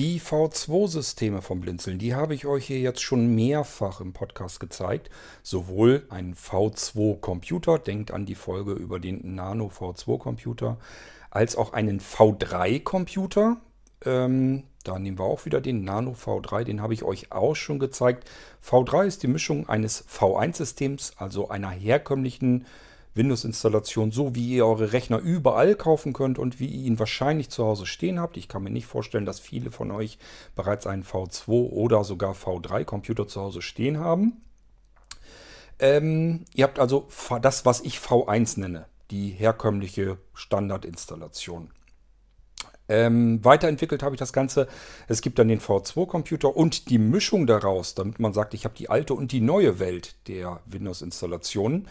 Die V2-Systeme vom Blinzeln, die habe ich euch hier jetzt schon mehrfach im Podcast gezeigt. Sowohl ein V2-Computer, denkt an die Folge über den Nano V2-Computer, als auch einen V3-Computer. Ähm, da nehmen wir auch wieder den Nano V3, den habe ich euch auch schon gezeigt. V3 ist die Mischung eines V1-Systems, also einer herkömmlichen Windows-Installation, so wie ihr eure Rechner überall kaufen könnt und wie ihr ihn wahrscheinlich zu Hause stehen habt. Ich kann mir nicht vorstellen, dass viele von euch bereits einen V2 oder sogar V3-Computer zu Hause stehen haben. Ähm, ihr habt also das, was ich V1 nenne, die herkömmliche Standardinstallation. Ähm, weiterentwickelt habe ich das Ganze. Es gibt dann den V2-Computer und die Mischung daraus, damit man sagt, ich habe die alte und die neue Welt der Windows-Installationen.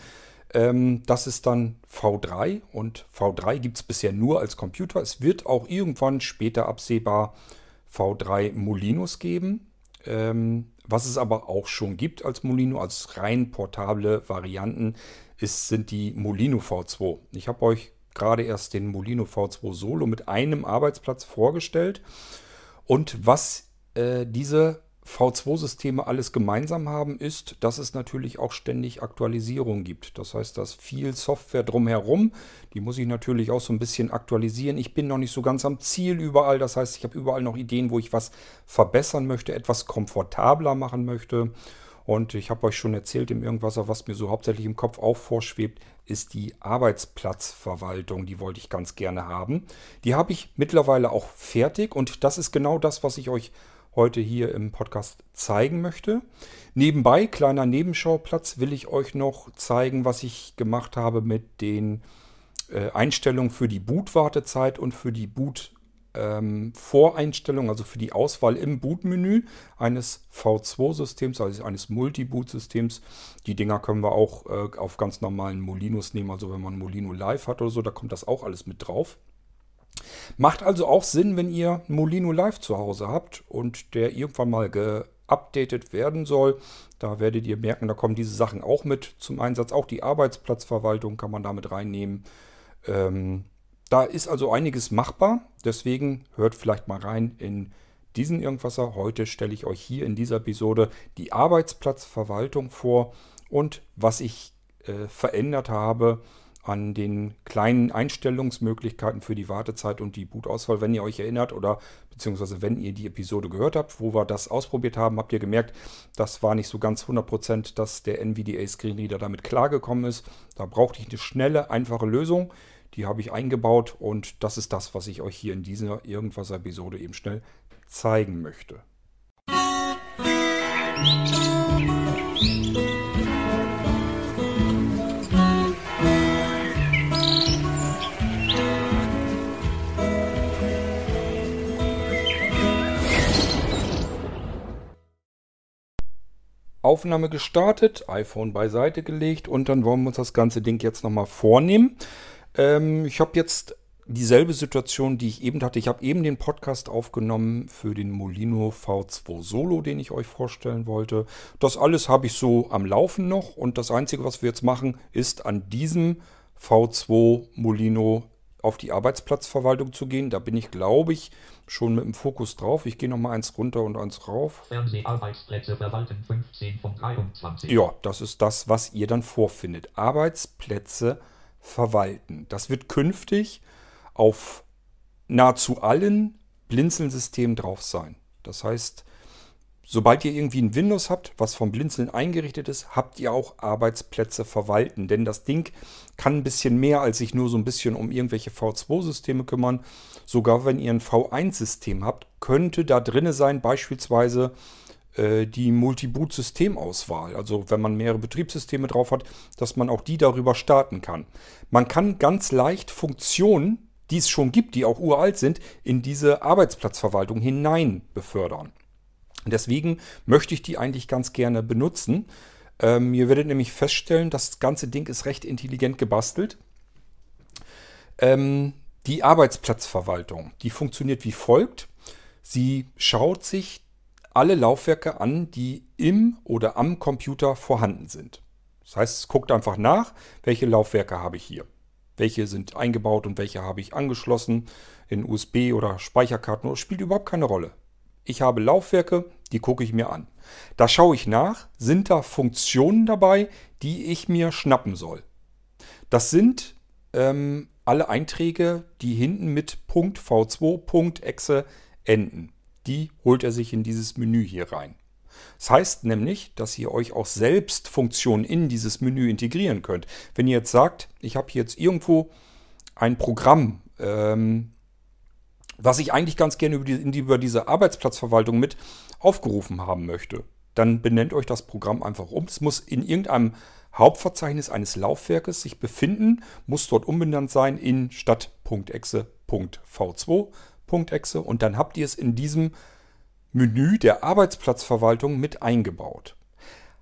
Ähm, das ist dann V3 und V3 gibt es bisher nur als Computer. Es wird auch irgendwann später absehbar V3 Molinos geben. Ähm, was es aber auch schon gibt als Molino, als rein portable Varianten, ist, sind die Molino V2. Ich habe euch gerade erst den Molino V2 Solo mit einem Arbeitsplatz vorgestellt. Und was äh, diese V2-Systeme alles gemeinsam haben, ist, dass es natürlich auch ständig Aktualisierungen gibt. Das heißt, dass viel Software drumherum, die muss ich natürlich auch so ein bisschen aktualisieren. Ich bin noch nicht so ganz am Ziel überall. Das heißt, ich habe überall noch Ideen, wo ich was verbessern möchte, etwas komfortabler machen möchte. Und ich habe euch schon erzählt im Irgendwasser, was mir so hauptsächlich im Kopf auch vorschwebt, ist die Arbeitsplatzverwaltung. Die wollte ich ganz gerne haben. Die habe ich mittlerweile auch fertig und das ist genau das, was ich euch heute hier im Podcast zeigen möchte. Nebenbei, kleiner Nebenschauplatz, will ich euch noch zeigen, was ich gemacht habe mit den äh, Einstellungen für die Bootwartezeit und für die Boot ähm, also für die Auswahl im Bootmenü eines V2-Systems, also eines Multi-Boot-Systems. Die Dinger können wir auch äh, auf ganz normalen Molinos nehmen, also wenn man Molino Live hat oder so, da kommt das auch alles mit drauf. Macht also auch Sinn, wenn ihr Molino Live zu Hause habt und der irgendwann mal geupdatet werden soll. Da werdet ihr merken, da kommen diese Sachen auch mit zum Einsatz. Auch die Arbeitsplatzverwaltung kann man damit reinnehmen. Ähm, da ist also einiges machbar. Deswegen hört vielleicht mal rein in diesen Irgendwasser. Heute stelle ich euch hier in dieser Episode die Arbeitsplatzverwaltung vor und was ich äh, verändert habe an den kleinen Einstellungsmöglichkeiten für die Wartezeit und die Bootauswahl. Wenn ihr euch erinnert oder beziehungsweise wenn ihr die Episode gehört habt, wo wir das ausprobiert haben, habt ihr gemerkt, das war nicht so ganz 100%, dass der NVDA Screenreader damit klargekommen ist. Da brauchte ich eine schnelle, einfache Lösung. Die habe ich eingebaut und das ist das, was ich euch hier in dieser Irgendwas-Episode eben schnell zeigen möchte. Musik Aufnahme gestartet, iPhone beiseite gelegt und dann wollen wir uns das ganze Ding jetzt nochmal vornehmen. Ähm, ich habe jetzt dieselbe Situation, die ich eben hatte. Ich habe eben den Podcast aufgenommen für den Molino V2 Solo, den ich euch vorstellen wollte. Das alles habe ich so am Laufen noch und das Einzige, was wir jetzt machen, ist an diesem V2 Molino auf die Arbeitsplatzverwaltung zu gehen. Da bin ich, glaube ich, schon mit dem Fokus drauf. Ich gehe nochmal eins runter und eins rauf. Fernseharbeitsplätze verwalten 15 von 23. Ja, das ist das, was ihr dann vorfindet. Arbeitsplätze verwalten. Das wird künftig auf nahezu allen Blinzeln-Systemen drauf sein. Das heißt, Sobald ihr irgendwie ein Windows habt, was vom Blinzeln eingerichtet ist, habt ihr auch Arbeitsplätze verwalten. Denn das Ding kann ein bisschen mehr als sich nur so ein bisschen um irgendwelche V2-Systeme kümmern. Sogar wenn ihr ein V1-System habt, könnte da drinne sein beispielsweise äh, die Multi-Boot-Systemauswahl. Also wenn man mehrere Betriebssysteme drauf hat, dass man auch die darüber starten kann. Man kann ganz leicht Funktionen, die es schon gibt, die auch uralt sind, in diese Arbeitsplatzverwaltung hinein befördern. Deswegen möchte ich die eigentlich ganz gerne benutzen. Ähm, ihr werdet nämlich feststellen, das ganze Ding ist recht intelligent gebastelt. Ähm, die Arbeitsplatzverwaltung, die funktioniert wie folgt. Sie schaut sich alle Laufwerke an, die im oder am Computer vorhanden sind. Das heißt, es guckt einfach nach, welche Laufwerke habe ich hier. Welche sind eingebaut und welche habe ich angeschlossen in USB oder Speicherkarten. Das spielt überhaupt keine Rolle ich habe Laufwerke, die gucke ich mir an. Da schaue ich nach, sind da Funktionen dabei, die ich mir schnappen soll. Das sind ähm, alle Einträge, die hinten mit .v2, .exe enden. Die holt er sich in dieses Menü hier rein. Das heißt nämlich, dass ihr euch auch selbst Funktionen in dieses Menü integrieren könnt. Wenn ihr jetzt sagt, ich habe jetzt irgendwo ein Programm, ähm, was ich eigentlich ganz gerne über, die, über diese Arbeitsplatzverwaltung mit aufgerufen haben möchte, dann benennt euch das Programm einfach um. Es muss in irgendeinem Hauptverzeichnis eines Laufwerkes sich befinden, muss dort umbenannt sein in statt.exe.v2.exe und dann habt ihr es in diesem Menü der Arbeitsplatzverwaltung mit eingebaut.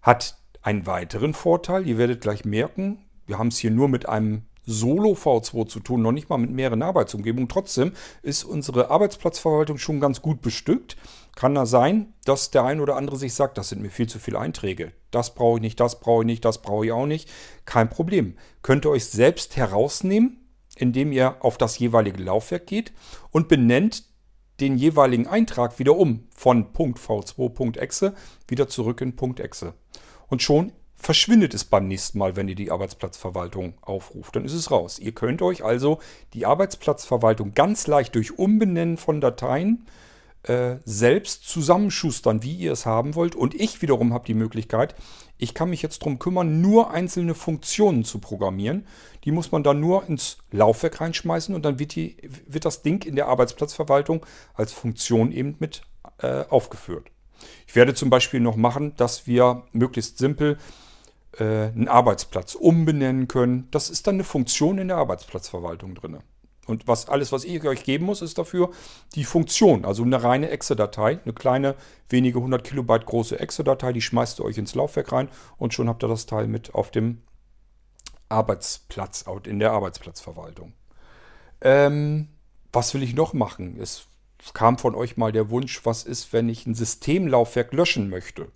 Hat einen weiteren Vorteil, ihr werdet gleich merken, wir haben es hier nur mit einem Solo V2 zu tun, noch nicht mal mit mehreren Arbeitsumgebungen. Trotzdem ist unsere Arbeitsplatzverwaltung schon ganz gut bestückt. Kann da sein, dass der ein oder andere sich sagt, das sind mir viel zu viele Einträge. Das brauche ich nicht, das brauche ich nicht, das brauche ich auch nicht. Kein Problem. Könnt ihr euch selbst herausnehmen, indem ihr auf das jeweilige Laufwerk geht und benennt den jeweiligen Eintrag wieder um von .v2.exe wieder zurück in .exe. Und schon verschwindet es beim nächsten Mal, wenn ihr die Arbeitsplatzverwaltung aufruft. Dann ist es raus. Ihr könnt euch also die Arbeitsplatzverwaltung ganz leicht durch Umbenennen von Dateien äh, selbst zusammenschustern, wie ihr es haben wollt. Und ich wiederum habe die Möglichkeit, ich kann mich jetzt darum kümmern, nur einzelne Funktionen zu programmieren. Die muss man dann nur ins Laufwerk reinschmeißen und dann wird, die, wird das Ding in der Arbeitsplatzverwaltung als Funktion eben mit äh, aufgeführt. Ich werde zum Beispiel noch machen, dass wir möglichst simpel einen Arbeitsplatz umbenennen können. Das ist dann eine Funktion in der Arbeitsplatzverwaltung drin. Und was alles, was ich euch geben muss, ist dafür die Funktion, also eine reine Exe-Datei, eine kleine, wenige 100 Kilobyte große Exe-Datei, die schmeißt ihr euch ins Laufwerk rein und schon habt ihr das Teil mit auf dem Arbeitsplatz, in der Arbeitsplatzverwaltung. Ähm, was will ich noch machen? Es kam von euch mal der Wunsch, was ist, wenn ich ein Systemlaufwerk löschen möchte?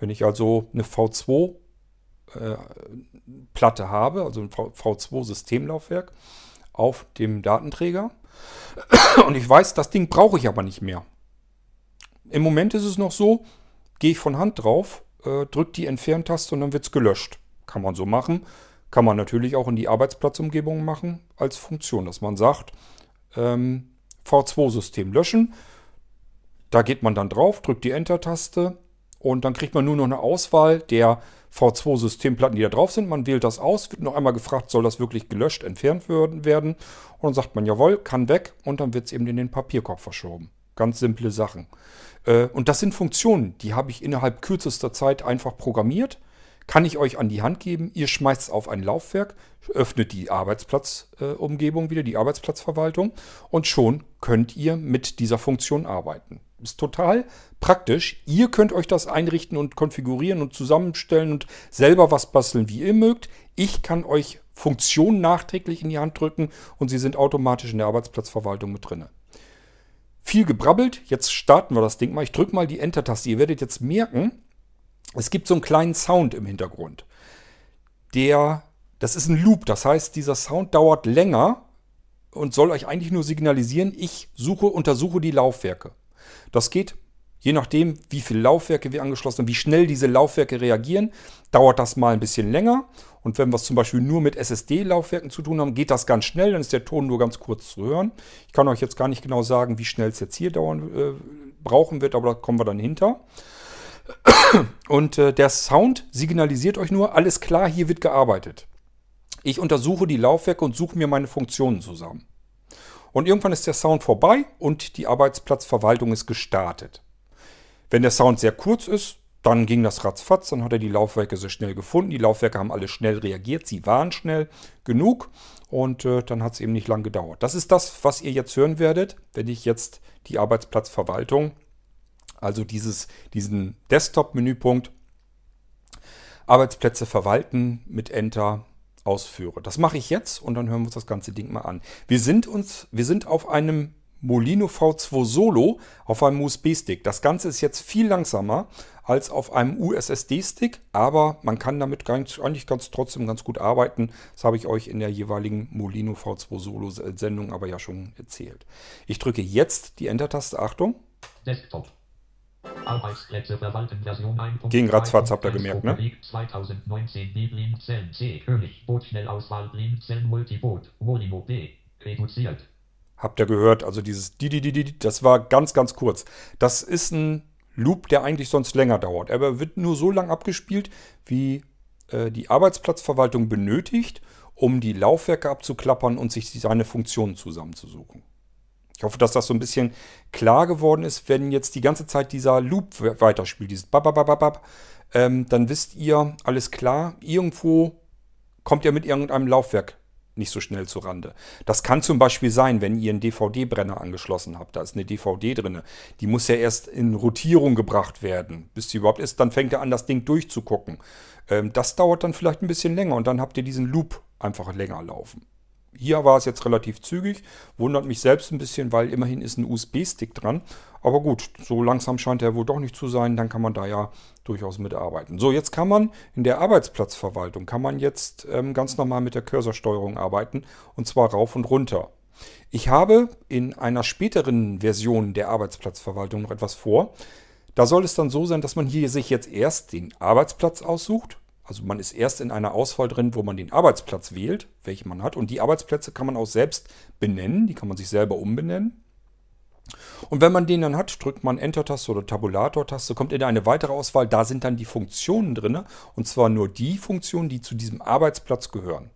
Wenn ich also eine V2 äh, Platte habe, also ein V2-Systemlaufwerk auf dem Datenträger. Und ich weiß, das Ding brauche ich aber nicht mehr. Im Moment ist es noch so, gehe ich von Hand drauf, äh, drücke die Entferntaste und dann wird es gelöscht. Kann man so machen. Kann man natürlich auch in die Arbeitsplatzumgebung machen als Funktion, dass man sagt, ähm, V2-System löschen. Da geht man dann drauf, drückt die Enter-Taste und dann kriegt man nur noch eine Auswahl der V2-Systemplatten, die da drauf sind. Man wählt das aus, wird noch einmal gefragt, soll das wirklich gelöscht, entfernt werden. Und dann sagt man, jawohl, kann weg und dann wird es eben in den Papierkorb verschoben. Ganz simple Sachen. Äh, und das sind Funktionen, die habe ich innerhalb kürzester Zeit einfach programmiert. Kann ich euch an die Hand geben. Ihr schmeißt es auf ein Laufwerk, öffnet die Arbeitsplatzumgebung wieder, die Arbeitsplatzverwaltung und schon könnt ihr mit dieser Funktion arbeiten. Ist total praktisch. Ihr könnt euch das einrichten und konfigurieren und zusammenstellen und selber was basteln, wie ihr mögt. Ich kann euch Funktionen nachträglich in die Hand drücken und sie sind automatisch in der Arbeitsplatzverwaltung mit drin. Viel gebrabbelt, jetzt starten wir das Ding mal. Ich drücke mal die Enter-Taste. Ihr werdet jetzt merken, es gibt so einen kleinen Sound im Hintergrund. Der, das ist ein Loop, das heißt, dieser Sound dauert länger und soll euch eigentlich nur signalisieren, ich suche, untersuche die Laufwerke. Das geht Je nachdem, wie viele Laufwerke wir angeschlossen haben, wie schnell diese Laufwerke reagieren, dauert das mal ein bisschen länger. Und wenn wir es zum Beispiel nur mit SSD-Laufwerken zu tun haben, geht das ganz schnell, dann ist der Ton nur ganz kurz zu hören. Ich kann euch jetzt gar nicht genau sagen, wie schnell es jetzt hier dauern äh, brauchen wird, aber da kommen wir dann hinter. Und äh, der Sound signalisiert euch nur, alles klar, hier wird gearbeitet. Ich untersuche die Laufwerke und suche mir meine Funktionen zusammen. Und irgendwann ist der Sound vorbei und die Arbeitsplatzverwaltung ist gestartet. Wenn der Sound sehr kurz ist, dann ging das ratzfatz, dann hat er die Laufwerke sehr schnell gefunden. Die Laufwerke haben alle schnell reagiert, sie waren schnell genug und äh, dann hat es eben nicht lang gedauert. Das ist das, was ihr jetzt hören werdet, wenn ich jetzt die Arbeitsplatzverwaltung, also dieses, diesen Desktop-Menüpunkt Arbeitsplätze verwalten mit Enter ausführe. Das mache ich jetzt und dann hören wir uns das ganze Ding mal an. Wir sind uns, wir sind auf einem Molino V2 Solo auf einem USB-Stick. Das Ganze ist jetzt viel langsamer als auf einem USSD-Stick, aber man kann damit ganz, eigentlich ganz trotzdem ganz gut arbeiten. Das habe ich euch in der jeweiligen Molino V2 Solo-Sendung aber ja schon erzählt. Ich drücke jetzt die Enter-Taste, Achtung, Desktop. Arbeitsplätze verwalten Version 1. Ging ratzfatz, habt ihr gemerkt, ne? 2019 B Blindzellen C König Bootschnellauswahl Blindzellen Multiboot Volimo B reduziert. Habt ihr gehört? Also dieses di, di, di, di, das war ganz, ganz kurz. Das ist ein Loop, der eigentlich sonst länger dauert. Aber wird nur so lang abgespielt, wie äh, die Arbeitsplatzverwaltung benötigt, um die Laufwerke abzuklappern und sich seine Funktionen zusammenzusuchen. Ich hoffe, dass das so ein bisschen klar geworden ist, wenn jetzt die ganze Zeit dieser Loop weiterspielt, dieses Bababababab, ähm, dann wisst ihr, alles klar, irgendwo kommt ihr mit irgendeinem Laufwerk nicht so schnell zu Rande. Das kann zum Beispiel sein, wenn ihr einen DVD-Brenner angeschlossen habt. Da ist eine DVD drin. Die muss ja erst in Rotierung gebracht werden, bis sie überhaupt ist. Dann fängt er an, das Ding durchzugucken. Ähm, das dauert dann vielleicht ein bisschen länger und dann habt ihr diesen Loop einfach länger laufen. Hier war es jetzt relativ zügig, wundert mich selbst ein bisschen, weil immerhin ist ein USB-Stick dran. Aber gut, so langsam scheint er wohl doch nicht zu sein, dann kann man da ja durchaus mitarbeiten. So, jetzt kann man in der Arbeitsplatzverwaltung, kann man jetzt ähm, ganz normal mit der Cursorsteuerung arbeiten und zwar rauf und runter. Ich habe in einer späteren Version der Arbeitsplatzverwaltung noch etwas vor. Da soll es dann so sein, dass man hier sich jetzt erst den Arbeitsplatz aussucht, also man ist erst in einer Auswahl drin, wo man den Arbeitsplatz wählt, welchen man hat. Und die Arbeitsplätze kann man auch selbst benennen. Die kann man sich selber umbenennen. Und wenn man den dann hat, drückt man Enter-Taste oder Tabulator-Taste, kommt in eine weitere Auswahl. Da sind dann die Funktionen drin. Und zwar nur die Funktionen, die zu diesem Arbeitsplatz gehören.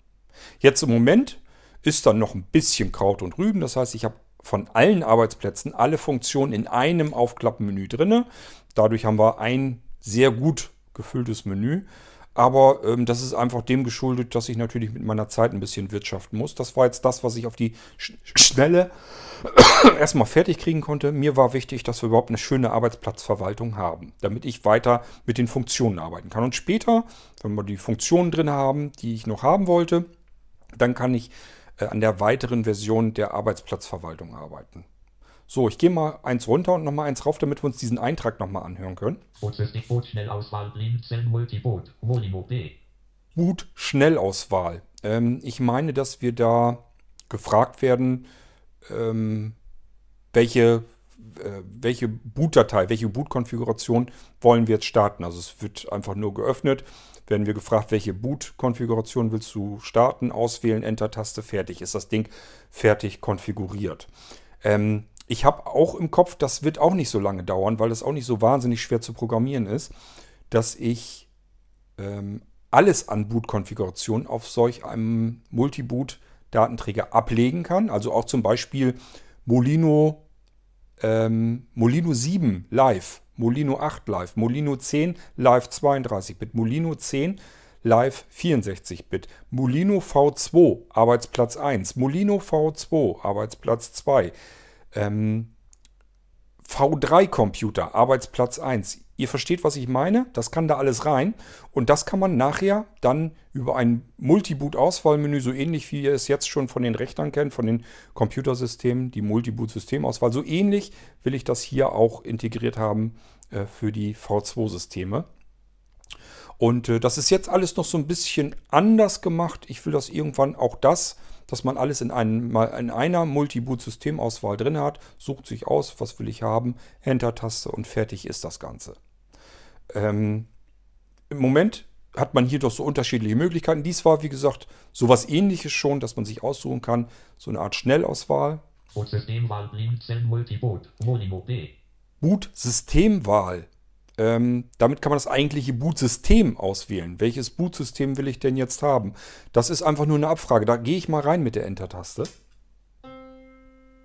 Jetzt im Moment ist dann noch ein bisschen Kraut und Rüben. Das heißt, ich habe von allen Arbeitsplätzen alle Funktionen in einem Aufklappenmenü drin. Dadurch haben wir ein sehr gut gefülltes Menü. Aber ähm, das ist einfach dem geschuldet, dass ich natürlich mit meiner Zeit ein bisschen wirtschaften muss. Das war jetzt das, was ich auf die Sch Schnelle erstmal fertig kriegen konnte. Mir war wichtig, dass wir überhaupt eine schöne Arbeitsplatzverwaltung haben, damit ich weiter mit den Funktionen arbeiten kann. Und später, wenn wir die Funktionen drin haben, die ich noch haben wollte, dann kann ich äh, an der weiteren Version der Arbeitsplatzverwaltung arbeiten. So, ich gehe mal eins runter und nochmal eins rauf, damit wir uns diesen Eintrag nochmal anhören können. Boot Schnellauswahl Blinzeln Multiboot Volimo B. Boot Schnellauswahl. Ähm, ich meine, dass wir da gefragt werden, ähm, welche, äh, welche Bootdatei, welche Boot-Konfiguration wollen wir jetzt starten. Also es wird einfach nur geöffnet. Werden wir gefragt, welche Boot-Konfiguration willst du starten, auswählen, Enter-Taste, fertig. Ist das Ding fertig konfiguriert. Ähm, ich habe auch im Kopf, das wird auch nicht so lange dauern, weil das auch nicht so wahnsinnig schwer zu programmieren ist, dass ich ähm, alles an Boot-Konfiguration auf solch einem Multiboot-Datenträger ablegen kann. Also auch zum Beispiel Molino, ähm, Molino 7 Live, Molino 8 Live, Molino 10 Live 32-Bit, Molino 10 Live 64-Bit, Molino V2 Arbeitsplatz 1, Molino V2 Arbeitsplatz 2, ähm, V3-Computer, Arbeitsplatz 1. Ihr versteht, was ich meine? Das kann da alles rein. Und das kann man nachher dann über ein Multiboot-Auswahlmenü, so ähnlich wie ihr es jetzt schon von den Rechnern kennt, von den Computersystemen, die Multiboot-Systemauswahl, so ähnlich will ich das hier auch integriert haben äh, für die V2-Systeme. Und äh, das ist jetzt alles noch so ein bisschen anders gemacht. Ich will das irgendwann auch das dass man alles in, einem, in einer Multiboot-Systemauswahl drin hat, sucht sich aus, was will ich haben, Enter-Taste und fertig ist das Ganze. Ähm, Im Moment hat man hier doch so unterschiedliche Möglichkeiten. Dies war, wie gesagt, sowas ähnliches schon, dass man sich aussuchen kann, so eine Art Schnellauswahl. Boot-Systemwahl, Multiboot, Molimo B. Boot-Systemwahl. Ähm, damit kann man das eigentliche Bootsystem auswählen. Welches Bootsystem will ich denn jetzt haben? Das ist einfach nur eine Abfrage. Da gehe ich mal rein mit der Enter-Taste.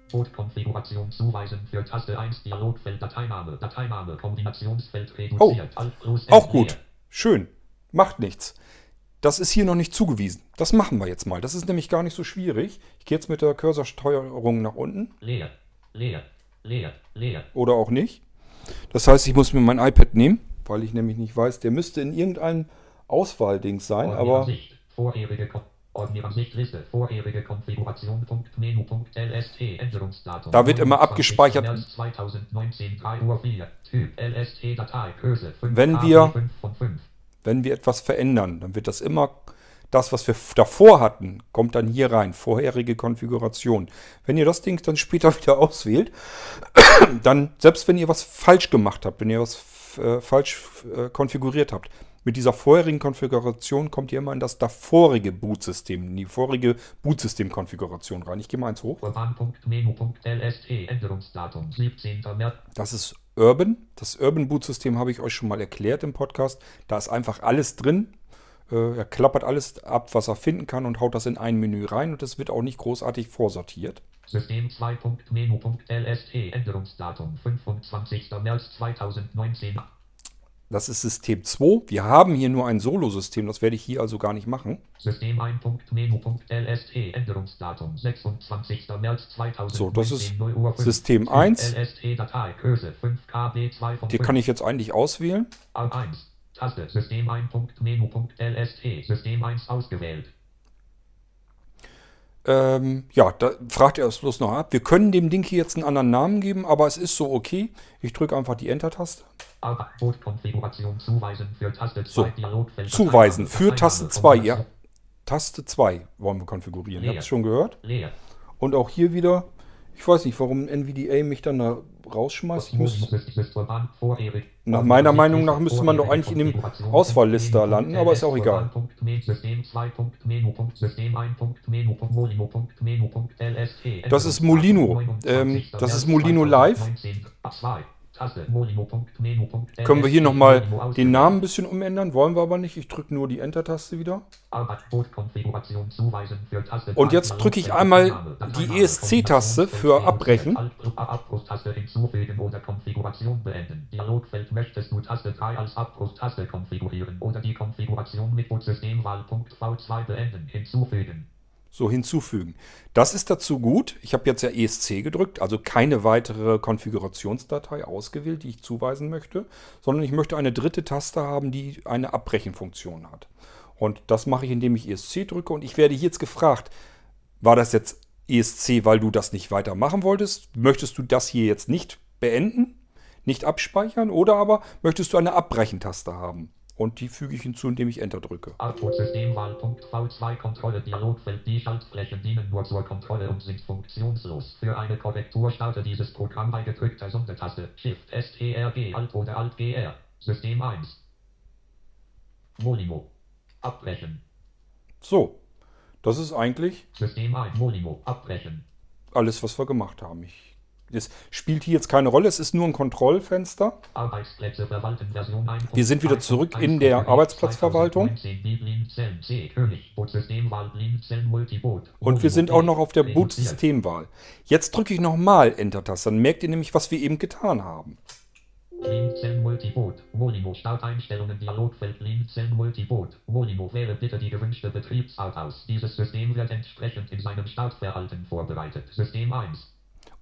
Bootkonfiguration zuweisen für Taste 1 Dialogfeld Dateiname, Dateiname, Kombinationsfeld reduziert. Oh, auch gut. Schön. Macht nichts. Das ist hier noch nicht zugewiesen. Das machen wir jetzt mal. Das ist nämlich gar nicht so schwierig. Ich gehe jetzt mit der Cursorsteuerung nach unten. Leer, leer, leer, leer. Oder auch nicht. Das heißt, ich muss mir mein iPad nehmen, weil ich nämlich nicht weiß, der müsste in irgendeinem Auswahlding sein, aber. Da wird immer abgespeichert. 2019, 3 Uhr 4, Typ, LST, Datei, Größe, 5, wenn wir, wenn wir etwas verändern, dann wird das immer das, was wir davor hatten, kommt dann hier rein. Vorherige Konfiguration. Wenn ihr das Ding dann später wieder auswählt, dann, selbst wenn ihr was falsch gemacht habt, wenn ihr was äh, falsch äh, konfiguriert habt, mit dieser vorherigen Konfiguration kommt ihr immer in das davorige Bootsystem, in die vorige Bootsystem-Konfiguration rein. Ich gehe mal eins hoch. Urban.menu.lst Änderungsdatum 17. März. Das ist Urban. Das Urban Boot System habe ich euch schon mal erklärt im Podcast. Da ist einfach alles drin. Äh, er klappert alles ab, was er finden kann und haut das in ein Menü rein und es wird auch nicht großartig vorsortiert. System 2.menu.lst Änderungsdatum 25. März 2019. Das ist System 2. Wir haben hier nur ein Solo-System, das werde ich hier also gar nicht machen. System 1.menu.lst Änderungsdatum 26. März 2019. So, das ist 0 Uhr 5. System 1. LST Datei Größe 5KB2 von Die 5. kann ich jetzt eigentlich auswählen. Alt 1. Taste System 1.menu.lst System 1 ausgewählt. Ähm, ja, da fragt er es bloß noch ab. Wir können dem Ding hier jetzt einen anderen Namen geben, aber es ist so okay. Ich drücke einfach die Enter-Taste. Zuweisen für Taste 2 So. Zuweisen für Taste von 2. Taste Ja, Taste 2 wollen wir konfigurieren. Ihr habt es schon gehört. Leer. Und auch hier wieder, ich weiß nicht, warum NVDA mich dann da rausschmeißt. Ich muss, nach meiner Meinung nach müsste man doch eigentlich in dem Auswahlliste landen, aber ist auch egal. Das ist Molino. Ähm, das ist Molino Live. Können wir hier nochmal den Namen ein bisschen umändern? Wollen wir aber nicht. Ich drücke nur die Enter-Taste wieder. Und jetzt drücke ich einmal die ESC-Taste für Abbrechen. Hinzufügen oder Konfiguration beenden. Dialogfeld möchtest du Taste 3 als Abbruchtaste konfigurieren oder die Konfiguration mit Bootsystemwahl.v2 beenden. Hinzufügen. So hinzufügen. Das ist dazu gut. Ich habe jetzt ja ESC gedrückt, also keine weitere Konfigurationsdatei ausgewählt, die ich zuweisen möchte, sondern ich möchte eine dritte Taste haben, die eine Abbrechenfunktion hat. Und das mache ich, indem ich ESC drücke und ich werde jetzt gefragt, war das jetzt ESC, weil du das nicht weitermachen wolltest? Möchtest du das hier jetzt nicht beenden, nicht abspeichern oder aber möchtest du eine Abbrechentaste haben? Und die füge ich hinzu, indem ich Enter drücke. Output-Systemwahl.v2 Kontrolle Dialogfeld. Die Schaltflächen dienen nur zur Kontrolle und sind funktionslos. Für eine Korrektur starte dieses Programm bei gedrückter Sondertaste Shift STRG Alt oder Alt GR. System 1. Molimo. Abbrechen. So, das ist eigentlich System 1. Molimo. Abbrechen. alles, was wir gemacht haben. Ich, es spielt hier jetzt keine Rolle, es ist nur ein Kontrollfenster. Arbeitsplätze verwalten Version 1. Wir sind wieder zurück in der Arbeitsplatzverwaltung. 2019 Blinzeln C. König. Bootsystemwahl Blinzeln Multiboot. Und wir sind auch noch auf der. Boot-Systemwahl. Jetzt drücke ich nochmal Enter-Taste. Dann merkt ihr nämlich, was wir eben getan haben. Blinzeln Multiboot. Molimo Starteinstellungen Dialogfeld Blinzeln Multiboot. Molimo wähle bitte die gewünschte Betriebsart aus. Dieses System wird entsprechend in seinem Startverhalten vorbereitet. System 1.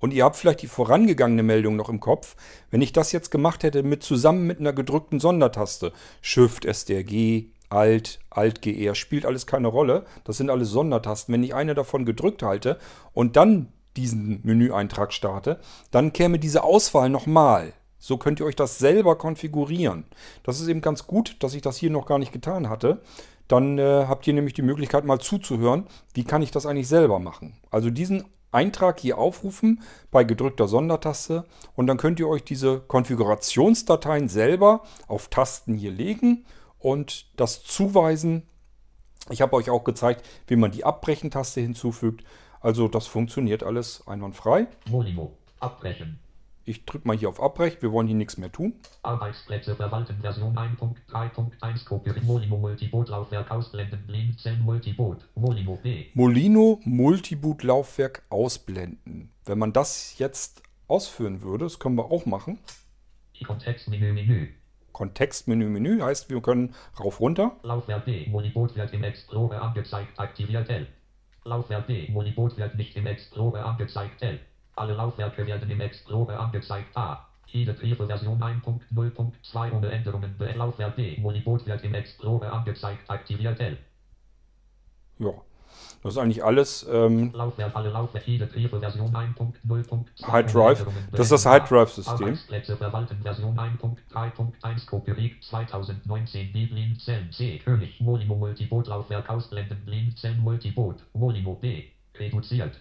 Und ihr habt vielleicht die vorangegangene Meldung noch im Kopf. Wenn ich das jetzt gemacht hätte mit zusammen mit einer gedrückten Sondertaste, Shift, STRG, Alt, Alt, GR, spielt alles keine Rolle. Das sind alles Sondertasten. Wenn ich eine davon gedrückt halte und dann diesen Menüeintrag starte, dann käme diese Auswahl nochmal. So könnt ihr euch das selber konfigurieren. Das ist eben ganz gut, dass ich das hier noch gar nicht getan hatte. Dann äh, habt ihr nämlich die Möglichkeit mal zuzuhören, wie kann ich das eigentlich selber machen. Also diesen Eintrag hier aufrufen bei gedrückter Sondertaste und dann könnt ihr euch diese Konfigurationsdateien selber auf Tasten hier legen und das zuweisen. Ich habe euch auch gezeigt, wie man die Abbrechen-Taste hinzufügt. Also das funktioniert alles einwandfrei. Molimo. Abbrechen. Ich drücke mal hier auf Abbrechen. Wir wollen hier nichts mehr tun. Arbeitsplätze verwalten Version 1.3.1 Kopieren Molimo Multiboot Laufwerk ausblenden Blinzeln Multiboot Molimo B. Molino Multiboot Laufwerk ausblenden. Wenn man das jetzt ausführen würde, das können wir auch machen. Kontextmenü Menü. Kontextmenü Menü heißt, wir können rauf runter. Laufwerk B. Molibot wird im Explorer angezeigt. Aktiviert L. Laufwerk B. Molibot wird nicht im Explorer angezeigt. L. Alle Laufwerke werden im Explorer angezeigt. A. Jede Briefe Version 1.0.2 ohne Änderungen. Be Laufwerk B. Molibot wird im Explorer angezeigt. Aktiviert L. Ja. Das ist eigentlich alles ähm, Laufwerk, alle Laufwerk, jede Briefe, Version 1.0.2. High Drive. Das ist das High Drive-System. Arbeitsplätze verwalten, Version 1.3.1, Copyright 2019, Biblin, Zellen, C, König, Molimo, Multiboot, Laufwerk ausblenden, Blin, Zellen, Multiboot, Molimo, B, reduziert.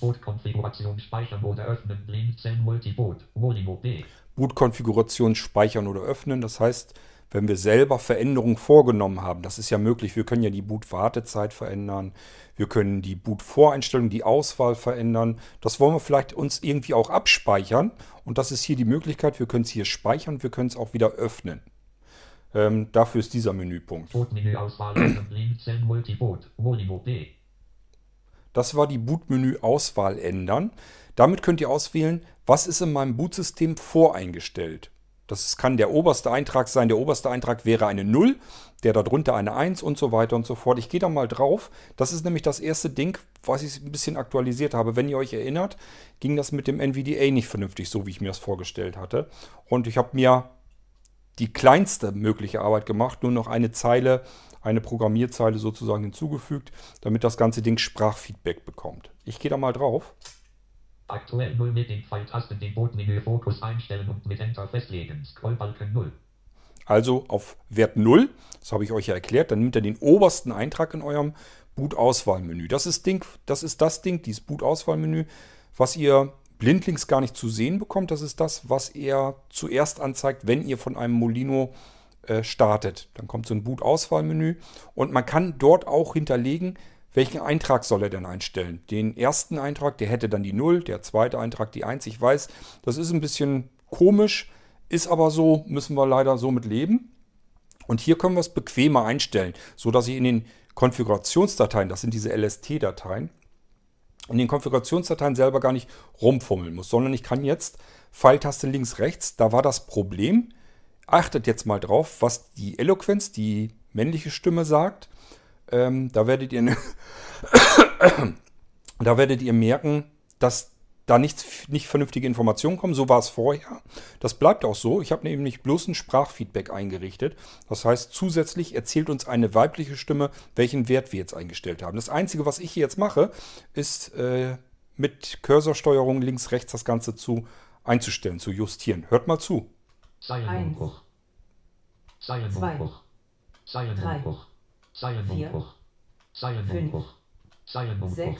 Bootkonfiguration speichern oder öffnen, Zellen, Multiboot, Molimo, B. Bootkonfiguration speichern oder öffnen. Das heißt, wenn wir selber Veränderungen vorgenommen haben, das ist ja möglich, wir können ja die Boot-Wartezeit verändern, wir können die Boot-Voreinstellung, die Auswahl verändern. Das wollen wir vielleicht uns irgendwie auch abspeichern. Und das ist hier die Möglichkeit, wir können es hier speichern, wir können es auch wieder öffnen. Ähm, dafür ist dieser Menüpunkt. Bootmenü-Auswahl, Multiboot, Molimo, B. Das war die Bootmenü-Auswahl ändern. Damit könnt ihr auswählen, was ist in meinem Bootsystem voreingestellt. Das kann der oberste Eintrag sein. Der oberste Eintrag wäre eine 0, der darunter eine 1 und so weiter und so fort. Ich gehe da mal drauf. Das ist nämlich das erste Ding, was ich ein bisschen aktualisiert habe. Wenn ihr euch erinnert, ging das mit dem NVDA nicht vernünftig, so wie ich mir das vorgestellt hatte. Und ich habe mir die kleinste mögliche Arbeit gemacht, nur noch eine Zeile, eine Programmierzeile sozusagen hinzugefügt, damit das ganze Ding Sprachfeedback bekommt. Ich gehe da mal drauf. Aktuell 0 mit den Pfeiltasten den Bootmenü Fokus einstellen und mit Enter festlegen. Scrollbalken 0. Also auf Wert 0, das habe ich euch ja erklärt, dann nimmt er den obersten Eintrag in eurem Boot-Auswahlmenü. Das ist, Ding, das ist das Ding, dieses Boot-Auswahlmenü, was ihr blindlings gar nicht zu sehen bekommt. Das ist das, was er zuerst anzeigt, wenn ihr von einem Molino äh, startet. Dann kommt so ein Boot-Auswahlmenü und man kann dort auch hinterlegen, welchen Eintrag soll er denn einstellen? Den ersten Eintrag, der hätte dann die 0, der zweite Eintrag die 1. Ich weiß, das ist ein bisschen komisch, ist aber so, müssen wir leider so mit leben. Und hier können wir es bequemer einstellen, sodass ich in den Konfigurationsdateien, das sind diese LST-Dateien, in den Konfigurationsdateien selber gar nicht rumfummeln muss, sondern ich kann jetzt Pfeiltaste links, rechts, da war das Problem. Achtet jetzt mal drauf, was die Eloquenz, die männliche Stimme sagt. Ähm, da werdet ihr da werdet ihr merken, dass da nichts, nicht vernünftige Informationen kommen. So war es vorher. Das bleibt auch so. Ich habe nämlich bloß ein Sprachfeedback eingerichtet. Das heißt, zusätzlich erzählt uns eine weibliche Stimme, welchen Wert wir jetzt eingestellt haben. Das Einzige, was ich hier jetzt mache, ist äh, mit Cursorsteuerung links, rechts das Ganze zu einzustellen, zu justieren. Hört mal zu. Zeilenumbruch. Zeilenumbruch. Zeilenumbruch. Zeilenumbruch. Zeilenumbruch. Zeilenumbruch.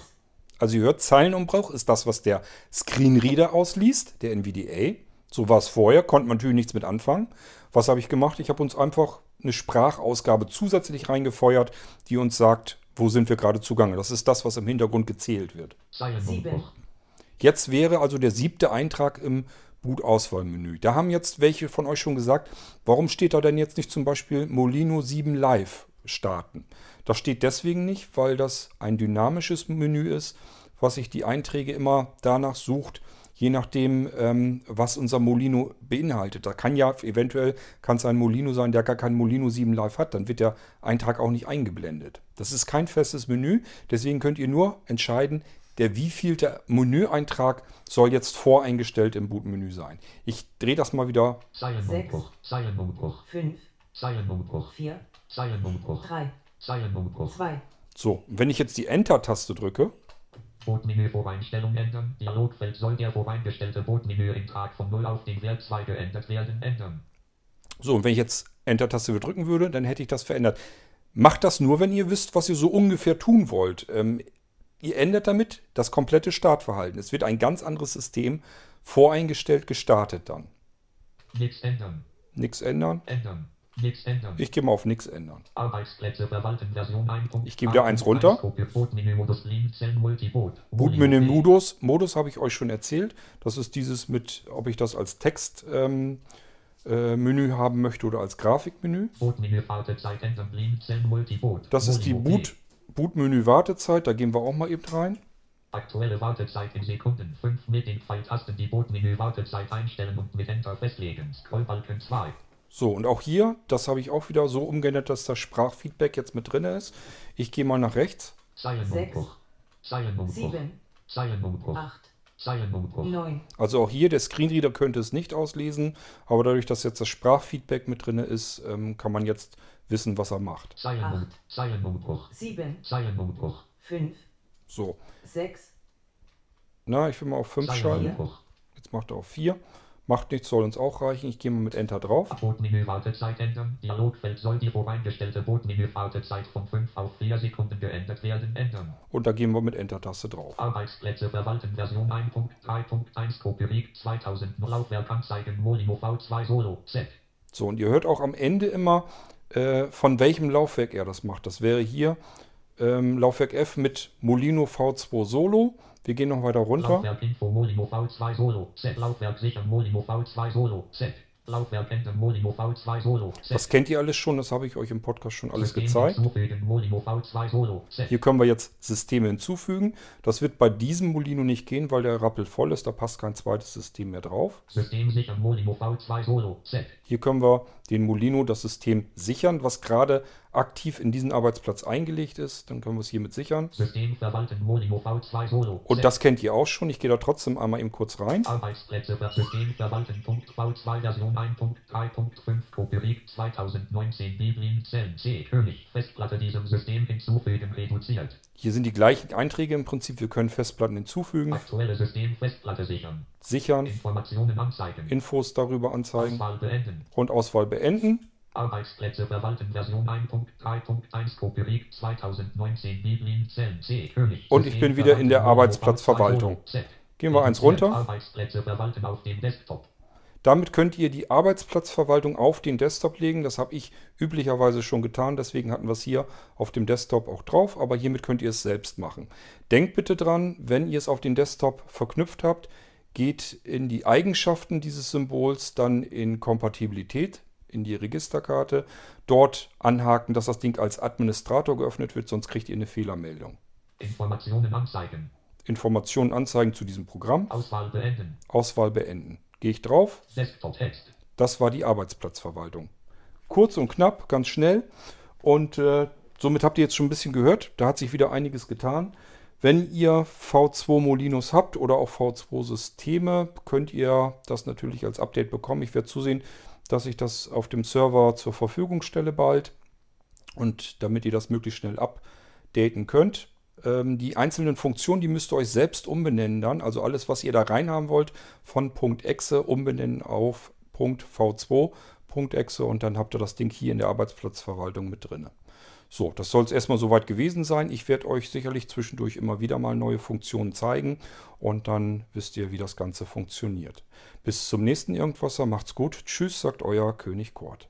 Also ihr hört, Zeilenumbruch ist das, was der Screenreader ausliest, der NVDA. So war es vorher, konnte man natürlich nichts mit anfangen. Was habe ich gemacht? Ich habe uns einfach eine Sprachausgabe zusätzlich reingefeuert, die uns sagt, wo sind wir gerade zugange. Das ist das, was im Hintergrund gezählt wird. Zeilenumbruch. Jetzt wäre also der siebte Eintrag im Boot-Auswahlmenü. Da haben jetzt welche von euch schon gesagt, warum steht da denn jetzt nicht zum Beispiel Molino 7 Live starten? Das steht deswegen nicht, weil das ein dynamisches Menü ist, was sich die Einträge immer danach sucht, je nachdem, ähm, was unser Molino beinhaltet. Da kann ja eventuell kann es ein Molino sein, der gar kein Molino 7 Live hat, dann wird der Eintrag auch nicht eingeblendet. Das ist kein festes Menü, deswegen könnt ihr nur entscheiden, der wievielte Menüeintrag soll jetzt voreingestellt im Bootmenü sein. Ich drehe das mal wieder. Zeilenumbruch. Zeilenumbruch. 5, Zeilenumbruch. 4, Zeilenumbruch. 3, Zeilenumbruch. 2, So, wenn ich jetzt die Enter-Taste drücke, Bootmenü Voreinstellung ändern. Dialogfeld soll der voreingestellte Bootmenü-Eintrag von 0 auf den Wert 2 geändert werden. Ändern. so, und wenn ich jetzt Enter-Taste drücken würde, dann hätte ich das verändert. Macht das nur, wenn ihr wisst, was ihr so ungefähr tun wollt. Ähm, ihr ändert damit das komplette Startverhalten. Es wird ein ganz anderes System voreingestellt gestartet dann. Nichts ändern. Nichts ändern. Ändern. Ich gehe mal auf nichts ändern. Arbeitsplätze verwalten Version 1. Ich gehe wieder eins runter. Bootmenü Modus habe ich euch schon erzählt. Das ist dieses mit, ob ich das als Textmenü ähm, äh, Menü haben möchte oder als Grafikmenü. Das ist die Boot, Bootmenü Wartezeit. Da gehen wir auch mal eben rein. Aktuelle Wartezeit in Sekunden. 5 mit den Pfeiltasten die Bootmenü Wartezeit einstellen und mit Enter festlegen. Scrollbalken 2. So, und auch hier, das habe ich auch wieder so umgeändert, dass das Sprachfeedback jetzt mit drin ist. Ich gehe mal nach rechts. Zeilenumbruch. 7, Zeilenumbruch. 8, Zeilenumbruch. 9, Also auch hier, der Screenreader könnte es nicht auslesen, aber dadurch, dass jetzt das Sprachfeedback mit drin ist, ähm, kann man jetzt wissen, was er macht. Zeilenum- Acht. Zeilenumbruch. 7, Zeilenumbruch. 5, So. 6, Na, ich will mal auf 5 Zeilen schalten. Jetzt macht er auf 4. Macht nichts, soll uns auch reichen. Ich gehe mal mit Enter drauf. Wartezeit ändern. Dialogfeld soll die voreingestellte Botmenü Wartezeit von 5 auf 4 Sekunden geändert werden. Ändern. Und da gehen wir mit Enter-Taste drauf. Arbeitsplätze verwalten Version 1.3.1 Copyright 2000 Laufwerk anzeigen Molino V2 Solo Set. So, und ihr hört auch am Ende immer, äh, von welchem Laufwerk er das macht. Das wäre hier ähm, Laufwerk F mit Molino V2 Solo. Wir gehen noch weiter runter. Laufwerk Info Molino V2 Solo Set. Laufwerk sichern Molino V2 Solo Set. Laufwerk ändern Molino V2 Solo Set. Das kennt ihr alles schon, das habe ich euch im Podcast schon alles System gezeigt. hinzufügen, Molino V2 Solo. Hier können wir jetzt Systeme hinzufügen. Das wird bei diesem Molino nicht gehen, weil der rappelt voll ist. Da passt kein zweites System mehr drauf. System sichern Molino V2 Solo Set. Hier können wir den Molino, das System sichern, was gerade aktiv in diesen Arbeitsplatz eingelegt ist. Dann können wir es hiermit sichern. System verwalten Molino V2 Solo Und das kennt ihr auch schon. Ich gehe da trotzdem einmal eben kurz rein. Arbeitsplätze für System verwalten. Punkt V2 Version 1.3.5 Copyright 2019 Biblin Zellen C König Festplatte diesem System hinzufügen reduziert. Hier sind die gleichen Einträge im Prinzip. Wir können Festplatten hinzufügen, Aktuelle System Festplatte sichern. sichern, Informationen anzeigen. Infos darüber anzeigen Auswahl beenden. und Auswahl beenden. Arbeitsplätze verwalten Version 1.3.1 Copyright 2019 Biblin Zellen C König Und ich bin wieder in der Arbeitsplatzverwaltung. Molino V2 Solo, Set. Gehen wir eins runter. Arbeitsplätze verwalten auf dem Desktop. Damit könnt ihr die Arbeitsplatzverwaltung auf den Desktop legen. Das habe ich üblicherweise schon getan. Deswegen hatten wir es hier auf dem Desktop auch drauf. Aber hiermit könnt ihr es selbst machen. Denkt bitte dran, wenn ihr es auf den Desktop verknüpft habt, geht in die Eigenschaften dieses Symbols, dann in Kompatibilität, in die Registerkarte. Dort anhaken, dass das Ding als Administrator geöffnet wird, sonst kriegt ihr eine Fehlermeldung. Informationen anzeigen. Informationen anzeigen zu diesem Programm. Auswahl beenden. Auswahl beenden. Gehe ich drauf. Das war die Arbeitsplatzverwaltung. Kurz und knapp, ganz schnell. Und äh, somit habt ihr jetzt schon ein bisschen gehört. Da hat sich wieder einiges getan. Wenn ihr V2 Molinos habt oder auch V2 Systeme, könnt ihr das natürlich als Update bekommen. Ich werde zusehen, dass ich das auf dem Server zur Verfügung stelle bald. Und damit ihr das möglichst schnell updaten könnt. Ähm, die einzelnen Funktionen, die müsst ihr euch selbst umbenennen dann. Also alles, was ihr da reinhaben wollt, von .exe umbenennen auf .v2.exe und dann habt ihr das Ding hier in der Arbeitsplatzverwaltung mit drin. So, das soll es erstmal soweit gewesen sein. Ich werde euch sicherlich zwischendurch immer wieder mal neue Funktionen zeigen und dann wisst ihr, wie das Ganze funktioniert. Bis zum nächsten Irgendwasser, macht's gut. Tschüss, sagt euer König Kurt.